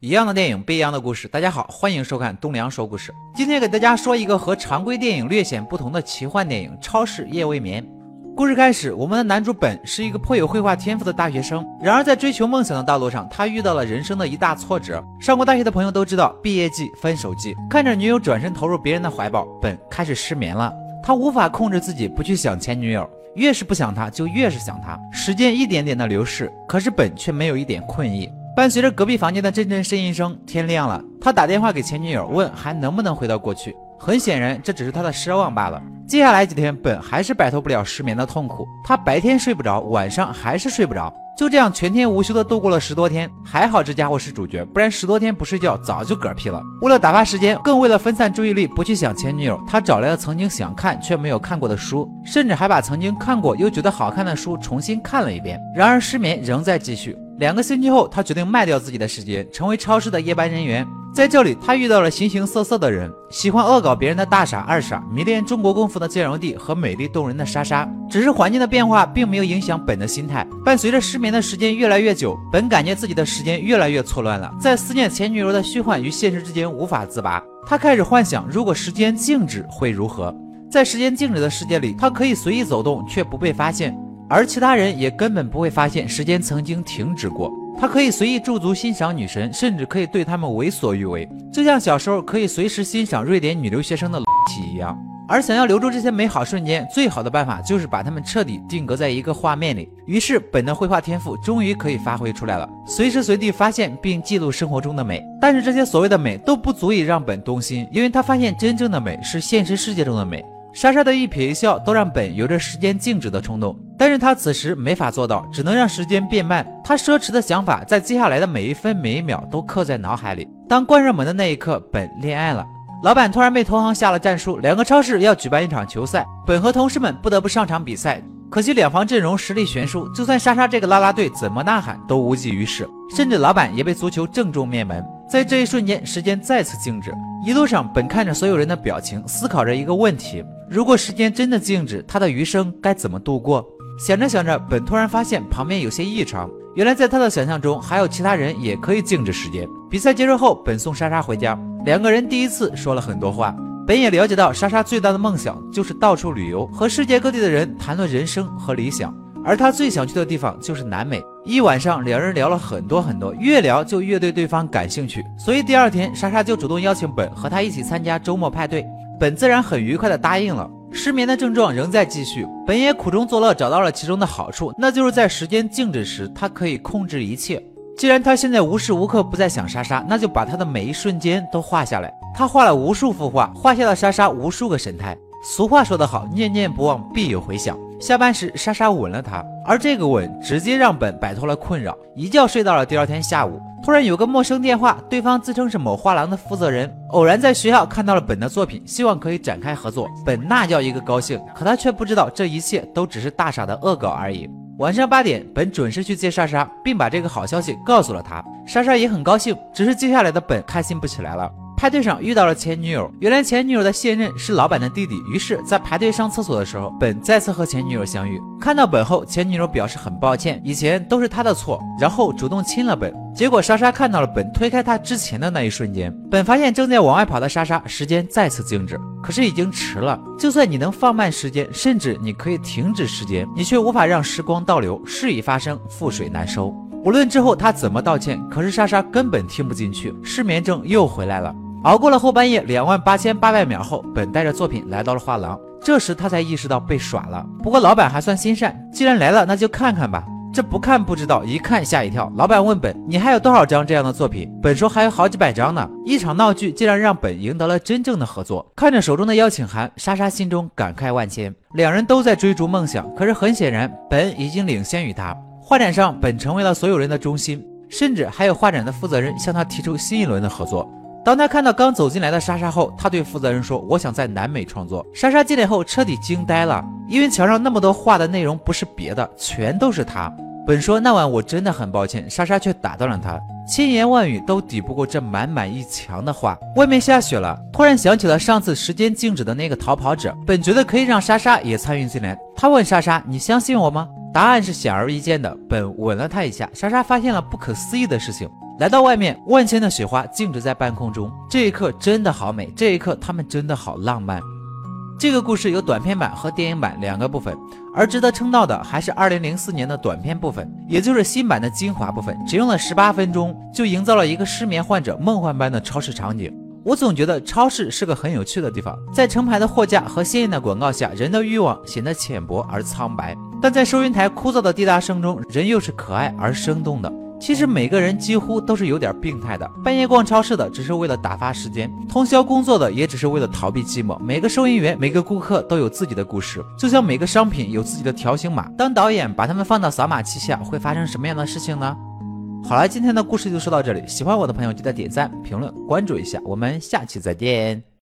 一样的电影，不一样的故事。大家好，欢迎收看东梁说故事。今天给大家说一个和常规电影略显不同的奇幻电影《超市夜未眠》。故事开始，我们的男主本是一个颇有绘画天赋的大学生，然而在追求梦想的道路上，他遇到了人生的一大挫折。上过大学的朋友都知道，毕业季、分手季，看着女友转身投入别人的怀抱，本开始失眠了。他无法控制自己不去想前女友，越是不想她，就越是想她。时间一点点的流逝，可是本却没有一点困意。伴随着隔壁房间的阵阵呻吟声，天亮了。他打电话给前女友，问还能不能回到过去。很显然，这只是他的奢望罢了。接下来几天，本还是摆脱不了失眠的痛苦。他白天睡不着，晚上还是睡不着，就这样全天无休的度过了十多天。还好这家伙是主角，不然十多天不睡觉，早就嗝屁了。为了打发时间，更为了分散注意力，不去想前女友，他找来了曾经想看却没有看过的书，甚至还把曾经看过又觉得好看的书重新看了一遍。然而失眠仍在继续。两个星期后，他决定卖掉自己的时间，成为超市的夜班人员。在这里，他遇到了形形色色的人，喜欢恶搞别人的大傻二傻，迷恋中国功夫的建荣帝和美丽动人的莎莎。只是环境的变化并没有影响本的心态。伴随着失眠的时间越来越久，本感觉自己的时间越来越错乱了，在思念前女友的虚幻与现实之间无法自拔。他开始幻想，如果时间静止会如何？在时间静止的世界里，他可以随意走动，却不被发现。而其他人也根本不会发现时间曾经停止过。他可以随意驻足欣赏女神，甚至可以对他们为所欲为，就像小时候可以随时欣赏瑞典女留学生的体一样。而想要留住这些美好瞬间，最好的办法就是把它们彻底定格在一个画面里。于是，本的绘画天赋终于可以发挥出来了，随时随地发现并记录生活中的美。但是，这些所谓的美都不足以让本动心，因为他发现真正的美是现实世界中的美。莎莎的一瞥一笑都让本有着时间静止的冲动，但是他此时没法做到，只能让时间变慢。他奢侈的想法在接下来的每一分每一秒都刻在脑海里。当关上门的那一刻，本恋爱了。老板突然被同行下了战书，两个超市要举办一场球赛，本和同事们不得不上场比赛。可惜两方阵容实力悬殊，就算莎莎这个啦啦队怎么呐喊都无济于事，甚至老板也被足球正中面门。在这一瞬间，时间再次静止。一路上，本看着所有人的表情，思考着一个问题：如果时间真的静止，他的余生该怎么度过？想着想着，本突然发现旁边有些异常。原来，在他的想象中，还有其他人也可以静止时间。比赛结束后，本送莎莎回家，两个人第一次说了很多话。本也了解到，莎莎最大的梦想就是到处旅游，和世界各地的人谈论人生和理想。而他最想去的地方就是南美。一晚上，两人聊了很多很多，越聊就越对对方感兴趣。所以第二天，莎莎就主动邀请本和他一起参加周末派对。本自然很愉快的答应了。失眠的症状仍在继续，本也苦中作乐，找到了其中的好处，那就是在时间静止时，他可以控制一切。既然他现在无时无刻不在想莎莎，那就把他的每一瞬间都画下来。他画了无数幅画，画下了莎莎无数个神态。俗话说得好，念念不忘，必有回响。下班时，莎莎吻了他，而这个吻直接让本摆脱了困扰，一觉睡到了第二天下午。突然有个陌生电话，对方自称是某画廊的负责人，偶然在学校看到了本的作品，希望可以展开合作。本那叫一个高兴，可他却不知道这一切都只是大傻的恶搞而已。晚上八点，本准时去接莎莎，并把这个好消息告诉了他。莎莎也很高兴，只是接下来的本开心不起来了。派对上遇到了前女友，原来前女友的现任是老板的弟弟。于是，在排队上厕所的时候，本再次和前女友相遇。看到本后，前女友表示很抱歉，以前都是他的错，然后主动亲了本。结果莎莎看到了本推开他之前的那一瞬间，本发现正在往外跑的莎莎，时间再次静止。可是已经迟了，就算你能放慢时间，甚至你可以停止时间，你却无法让时光倒流。事已发生，覆水难收。无论之后他怎么道歉，可是莎莎根本听不进去，失眠症又回来了。熬过了后半夜，两万八千八百秒后，本带着作品来到了画廊。这时他才意识到被耍了。不过老板还算心善，既然来了，那就看看吧。这不看不知道，一看吓一跳。老板问本：“你还有多少张这样的作品？”本说：“还有好几百张呢。”一场闹剧竟然让本赢得了真正的合作。看着手中的邀请函，莎莎心中感慨万千。两人都在追逐梦想，可是很显然，本已经领先于他。画展上，本成为了所有人的中心，甚至还有画展的负责人向他提出新一轮的合作。当他看到刚走进来的莎莎后，他对负责人说：“我想在南美创作。”莎莎进来后彻底惊呆了，因为墙上那么多画的内容不是别的，全都是他。本说那晚我真的很抱歉，莎莎却打断了他，千言万语都抵不过这满满一墙的画。外面下雪了，突然想起了上次时间静止的那个逃跑者，本觉得可以让莎莎也参与进来。他问莎莎：“你相信我吗？”答案是显而易见的，本吻了她一下。莎莎发现了不可思议的事情。来到外面，万千的雪花静止在半空中，这一刻真的好美，这一刻他们真的好浪漫。这个故事有短片版和电影版两个部分，而值得称道的还是2004年的短片部分，也就是新版的精华部分，只用了十八分钟就营造了一个失眠患者梦幻般的超市场景。我总觉得超市是个很有趣的地方，在成排的货架和鲜艳的广告下，人的欲望显得浅薄而苍白；但在收银台枯燥的滴答声中，人又是可爱而生动的。其实每个人几乎都是有点病态的，半夜逛超市的只是为了打发时间，通宵工作的也只是为了逃避寂寞。每个收银员、每个顾客都有自己的故事，就像每个商品有自己的条形码。当导演把它们放到扫码器下，会发生什么样的事情呢？好了，今天的故事就说到这里。喜欢我的朋友记得点赞、评论、关注一下，我们下期再见。